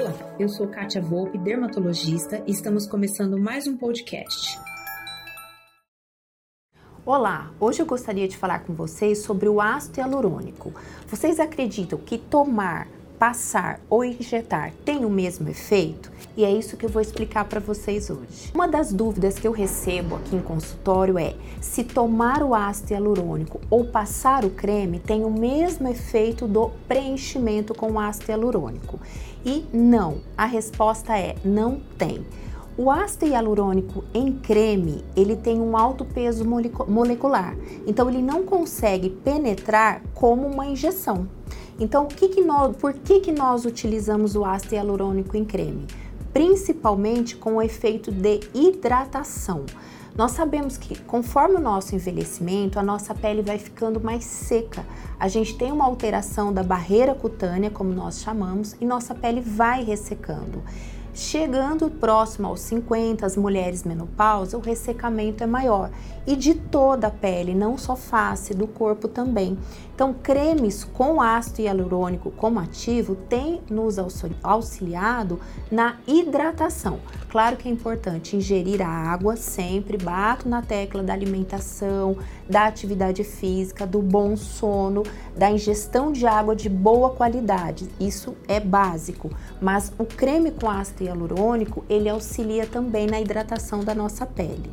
Olá, eu sou Kátia Volpe, dermatologista, e estamos começando mais um podcast. Olá, hoje eu gostaria de falar com vocês sobre o ácido hialurônico. Vocês acreditam que tomar passar ou injetar tem o mesmo efeito? E é isso que eu vou explicar para vocês hoje. Uma das dúvidas que eu recebo aqui em consultório é se tomar o ácido hialurônico ou passar o creme tem o mesmo efeito do preenchimento com ácido hialurônico. E não, a resposta é não tem. O ácido hialurônico em creme, ele tem um alto peso molecular, então ele não consegue penetrar como uma injeção. Então, que que nós, por que, que nós utilizamos o ácido hialurônico em creme? Principalmente com o efeito de hidratação. Nós sabemos que conforme o nosso envelhecimento, a nossa pele vai ficando mais seca. A gente tem uma alteração da barreira cutânea, como nós chamamos, e nossa pele vai ressecando. Chegando próximo aos 50, as mulheres menopausa, o ressecamento é maior e de toda a pele, não só face, do corpo também. Então, cremes com ácido hialurônico como ativo têm nos auxiliado na hidratação. Claro que é importante ingerir água sempre, bato na tecla da alimentação, da atividade física, do bom sono, da ingestão de água de boa qualidade. Isso é básico, mas o creme com ácido hialurônico, ele auxilia também na hidratação da nossa pele.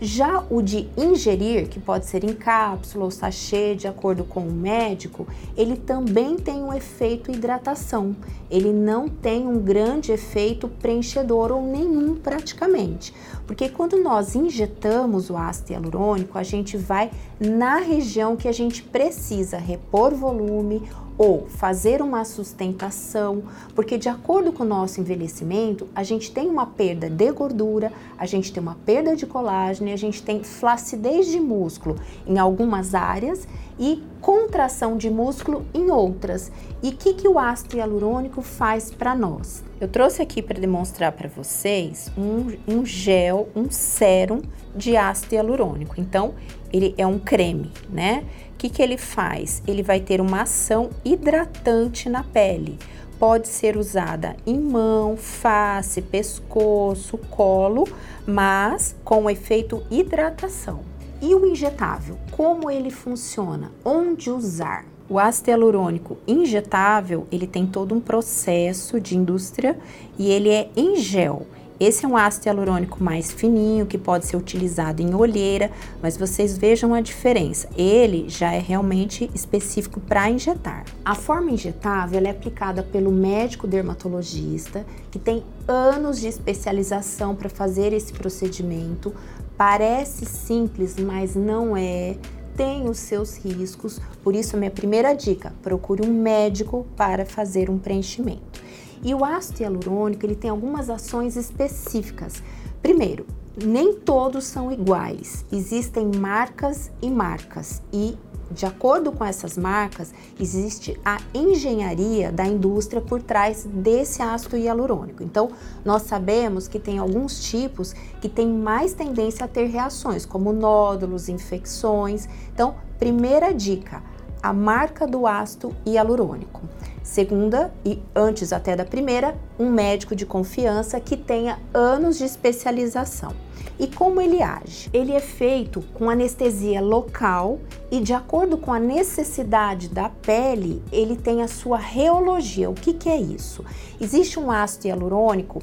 Já o de ingerir, que pode ser em cápsula ou sachê, de acordo com o médico, ele também tem um efeito hidratação. Ele não tem um grande efeito preenchedor ou nenhum praticamente. Porque quando nós injetamos o ácido hialurônico, a gente vai na região que a gente precisa repor volume ou fazer uma sustentação, porque de acordo com o nosso envelhecimento, a gente tem uma perda de gordura, a gente tem uma perda de colágeno, a gente tem flacidez de músculo em algumas áreas e contração de músculo em outras. E o que, que o ácido hialurônico faz para nós? Eu trouxe aqui para demonstrar para vocês um, um gel, um sérum de ácido hialurônico. Então, ele é um creme, né? O que, que ele faz? Ele vai ter uma ação hidratante na pele. Pode ser usada em mão, face, pescoço, colo, mas com efeito hidratação. E o injetável, como ele funciona? Onde usar? O ácido hialurônico injetável, ele tem todo um processo de indústria e ele é em gel. Esse é um ácido hialurônico mais fininho, que pode ser utilizado em olheira, mas vocês vejam a diferença. Ele já é realmente específico para injetar. A forma injetável é aplicada pelo médico dermatologista, que tem anos de especialização para fazer esse procedimento. Parece simples, mas não é tem os seus riscos, por isso minha primeira dica, procure um médico para fazer um preenchimento. E o ácido hialurônico, ele tem algumas ações específicas. Primeiro, nem todos são iguais. Existem marcas e marcas e de acordo com essas marcas, existe a engenharia da indústria por trás desse ácido hialurônico. Então, nós sabemos que tem alguns tipos que têm mais tendência a ter reações, como nódulos, infecções. Então, primeira dica: a marca do ácido hialurônico. Segunda, e antes até da primeira, um médico de confiança que tenha anos de especialização. E como ele age? Ele é feito com anestesia local e, de acordo com a necessidade da pele, ele tem a sua reologia. O que, que é isso? Existe um ácido hialurônico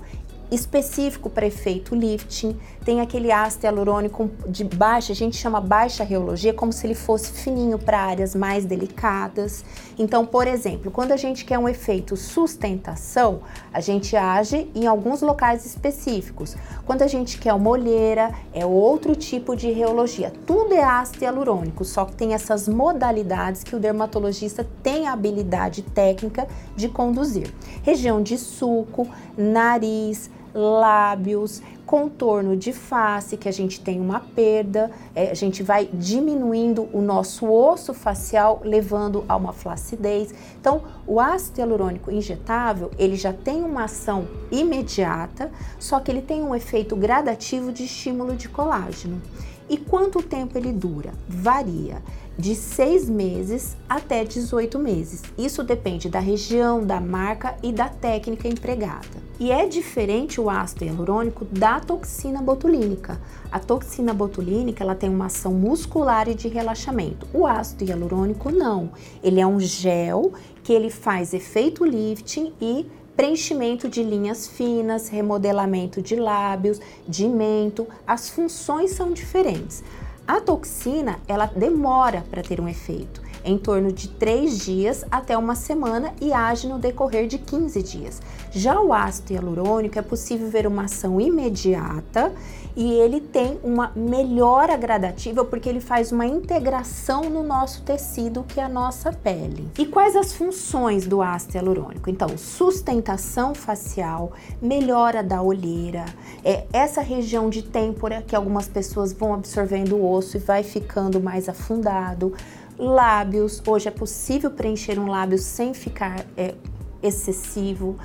específico para efeito lifting, tem aquele ácido hialurônico de baixa, a gente chama baixa reologia, como se ele fosse fininho para áreas mais delicadas. Então, por exemplo, quando a gente quer um efeito sustentação, a gente age em alguns locais específicos. Quando a gente quer uma olheira, é outro tipo de reologia. Tudo é ácido hialurônico, só que tem essas modalidades que o dermatologista tem a habilidade técnica de conduzir. Região de suco, nariz, lábios, contorno de face, que a gente tem uma perda, é, a gente vai diminuindo o nosso osso facial, levando a uma flacidez. Então, o ácido hialurônico injetável, ele já tem uma ação imediata, só que ele tem um efeito gradativo de estímulo de colágeno. E quanto tempo ele dura? Varia. de 6 meses até 18 meses. Isso depende da região, da marca e da técnica empregada. E é diferente o ácido hialurônico da toxina botulínica. A toxina botulínica ela tem uma ação muscular e de relaxamento. O ácido hialurônico não. Ele é um gel que ele faz efeito lifting e preenchimento de linhas finas, remodelamento de lábios, de mento. As funções são diferentes. A toxina, ela demora para ter um efeito, em torno de 3 dias até uma semana e age no decorrer de 15 dias. Já o ácido hialurônico é possível ver uma ação imediata e ele tem uma melhora gradativa porque ele faz uma integração no nosso tecido que é a nossa pele. E quais as funções do ácido hialurônico? Então, sustentação facial, melhora da olheira, é essa região de têmpora que algumas pessoas vão absorvendo o osso e vai ficando mais afundado. Lábios, hoje é possível preencher um lábio sem ficar é, excessivo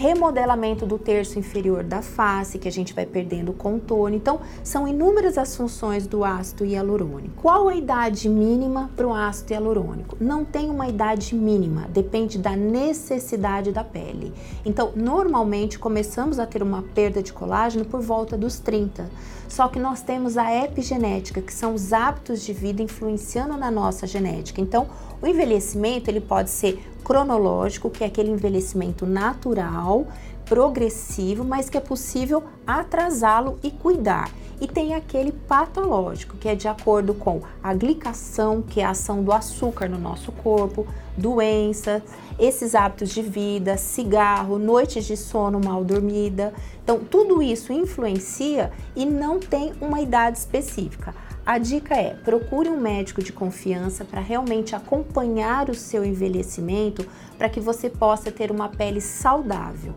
remodelamento do terço inferior da face, que a gente vai perdendo o contorno. Então, são inúmeras as funções do ácido hialurônico. Qual a idade mínima para o ácido hialurônico? Não tem uma idade mínima, depende da necessidade da pele. Então, normalmente começamos a ter uma perda de colágeno por volta dos 30. Só que nós temos a epigenética, que são os hábitos de vida influenciando na nossa genética. Então, o envelhecimento ele pode ser cronológico, que é aquele envelhecimento natural, progressivo, mas que é possível atrasá-lo e cuidar. E tem aquele patológico, que é de acordo com a glicação, que é a ação do açúcar no nosso corpo, doenças, esses hábitos de vida, cigarro, noites de sono mal dormida. Então, tudo isso influencia e não tem uma idade específica. A dica é: procure um médico de confiança para realmente acompanhar o seu envelhecimento para que você possa ter uma pele saudável.